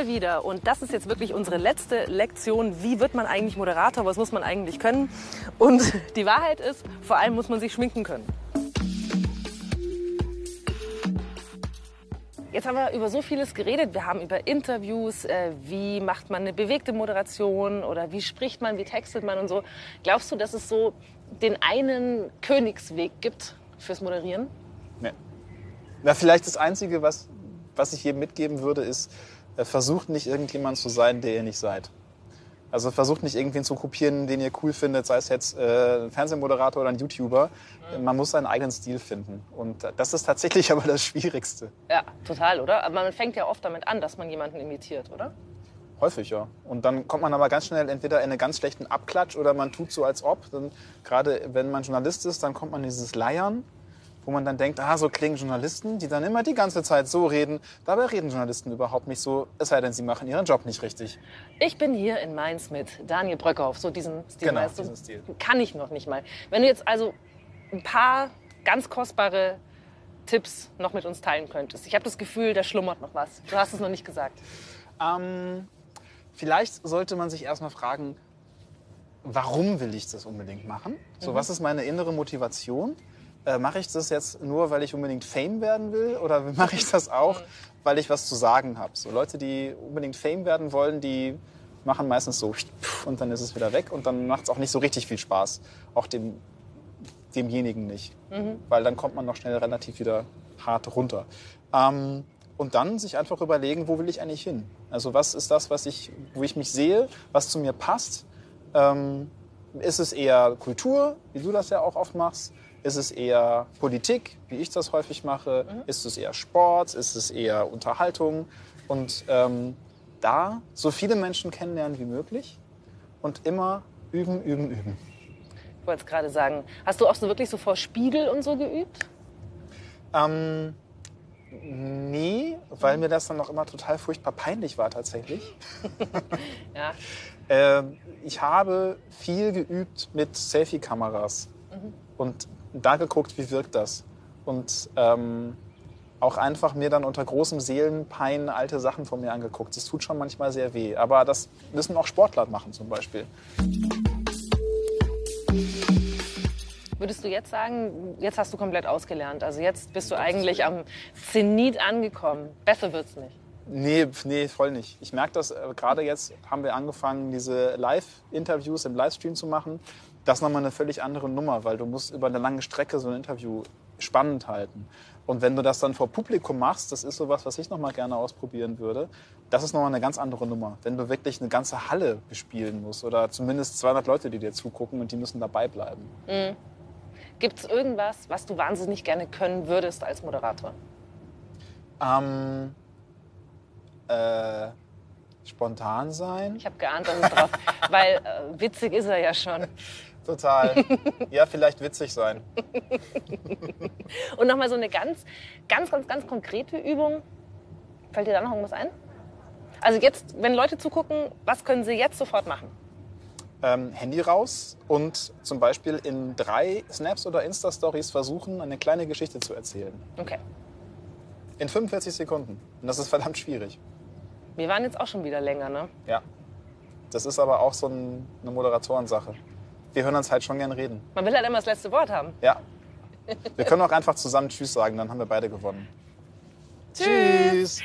mal wieder, und das ist jetzt wirklich unsere letzte Lektion, wie wird man eigentlich Moderator, was muss man eigentlich können? Und die Wahrheit ist, vor allem muss man sich schminken können. Jetzt haben wir über so vieles geredet. Wir haben über Interviews, äh, wie macht man eine bewegte Moderation oder wie spricht man, wie textet man und so. Glaubst du, dass es so den einen Königsweg gibt fürs Moderieren? Nee. Na, vielleicht das Einzige, was, was ich jedem mitgeben würde, ist, versucht nicht irgendjemand zu sein, der ihr nicht seid. Also versucht nicht irgendwen zu kopieren, den ihr cool findet, sei es jetzt äh, ein Fernsehmoderator oder ein YouTuber. Man muss seinen eigenen Stil finden. Und das ist tatsächlich aber das Schwierigste. Ja, total, oder? Aber man fängt ja oft damit an, dass man jemanden imitiert, oder? Häufig, ja. Und dann kommt man aber ganz schnell entweder in einen ganz schlechten Abklatsch oder man tut so, als ob. Dann, gerade wenn man Journalist ist, dann kommt man in dieses Leiern wo man dann denkt, ah, so klingen Journalisten, die dann immer die ganze Zeit so reden. Dabei reden Journalisten überhaupt nicht so, es sei denn, sie machen ihren Job nicht richtig. Ich bin hier in Mainz mit Daniel Bröckhoff, so diesen Stil. Genau, weißt du? diesen Stil. Kann ich noch nicht mal. Wenn du jetzt also ein paar ganz kostbare Tipps noch mit uns teilen könntest. Ich habe das Gefühl, da schlummert noch was. Du hast es noch nicht gesagt. Ähm, vielleicht sollte man sich erstmal fragen, warum will ich das unbedingt machen? So, was ist meine innere Motivation? Äh, mache ich das jetzt nur, weil ich unbedingt Fame werden will? Oder mache ich das auch, weil ich was zu sagen habe? So Leute, die unbedingt Fame werden wollen, die machen meistens so und dann ist es wieder weg und dann macht es auch nicht so richtig viel Spaß. Auch dem, demjenigen nicht. Weil dann kommt man noch schnell relativ wieder hart runter. Ähm, und dann sich einfach überlegen, wo will ich eigentlich hin? Also was ist das, was ich, wo ich mich sehe, was zu mir passt? Ähm, ist es eher Kultur, wie du das ja auch oft machst? Ist es eher Politik, wie ich das häufig mache? Ist es eher Sport? Ist es eher Unterhaltung? Und ähm, da so viele Menschen kennenlernen wie möglich und immer üben, üben, üben. Ich wollte es gerade sagen. Hast du auch so wirklich so vor Spiegel und so geübt? Ähm, nee, weil mir das dann noch immer total furchtbar peinlich war tatsächlich. Ja. Ähm, ich habe viel geübt mit Selfie-Kameras und da geguckt, wie wirkt das. Und ähm, auch einfach mir dann unter großem Seelenpein alte Sachen von mir angeguckt. Das tut schon manchmal sehr weh. Aber das müssen auch Sportler machen zum Beispiel. Würdest du jetzt sagen, jetzt hast du komplett ausgelernt? Also jetzt bist du eigentlich am Zenit angekommen. Besser wird's nicht. Nee, nee, voll nicht. Ich merke das, äh, gerade jetzt haben wir angefangen, diese Live-Interviews im Livestream zu machen. Das ist nochmal eine völlig andere Nummer, weil du musst über eine lange Strecke so ein Interview spannend halten. Und wenn du das dann vor Publikum machst, das ist sowas, was ich nochmal gerne ausprobieren würde, das ist nochmal eine ganz andere Nummer. Wenn du wirklich eine ganze Halle bespielen musst oder zumindest 200 Leute, die dir zugucken und die müssen dabei bleiben. Gibt's irgendwas, was du wahnsinnig gerne können würdest als Moderator? Ähm, äh, spontan sein? Ich habe geantwortet drauf, weil äh, witzig ist er ja schon. Total. ja, vielleicht witzig sein. Und nochmal so eine ganz, ganz, ganz, ganz konkrete Übung. Fällt dir da noch irgendwas ein? Also jetzt, wenn Leute zugucken, was können sie jetzt sofort machen? Ähm, Handy raus und zum Beispiel in drei Snaps oder Insta-Stories versuchen, eine kleine Geschichte zu erzählen. Okay. In 45 Sekunden. Und das ist verdammt schwierig. Wir waren jetzt auch schon wieder länger, ne? Ja. Das ist aber auch so ein, eine Moderatorensache. Wir hören uns halt schon gern reden. Man will halt immer das letzte Wort haben. Ja. Wir können auch einfach zusammen Tschüss sagen, dann haben wir beide gewonnen. Tschüss. Tschüss.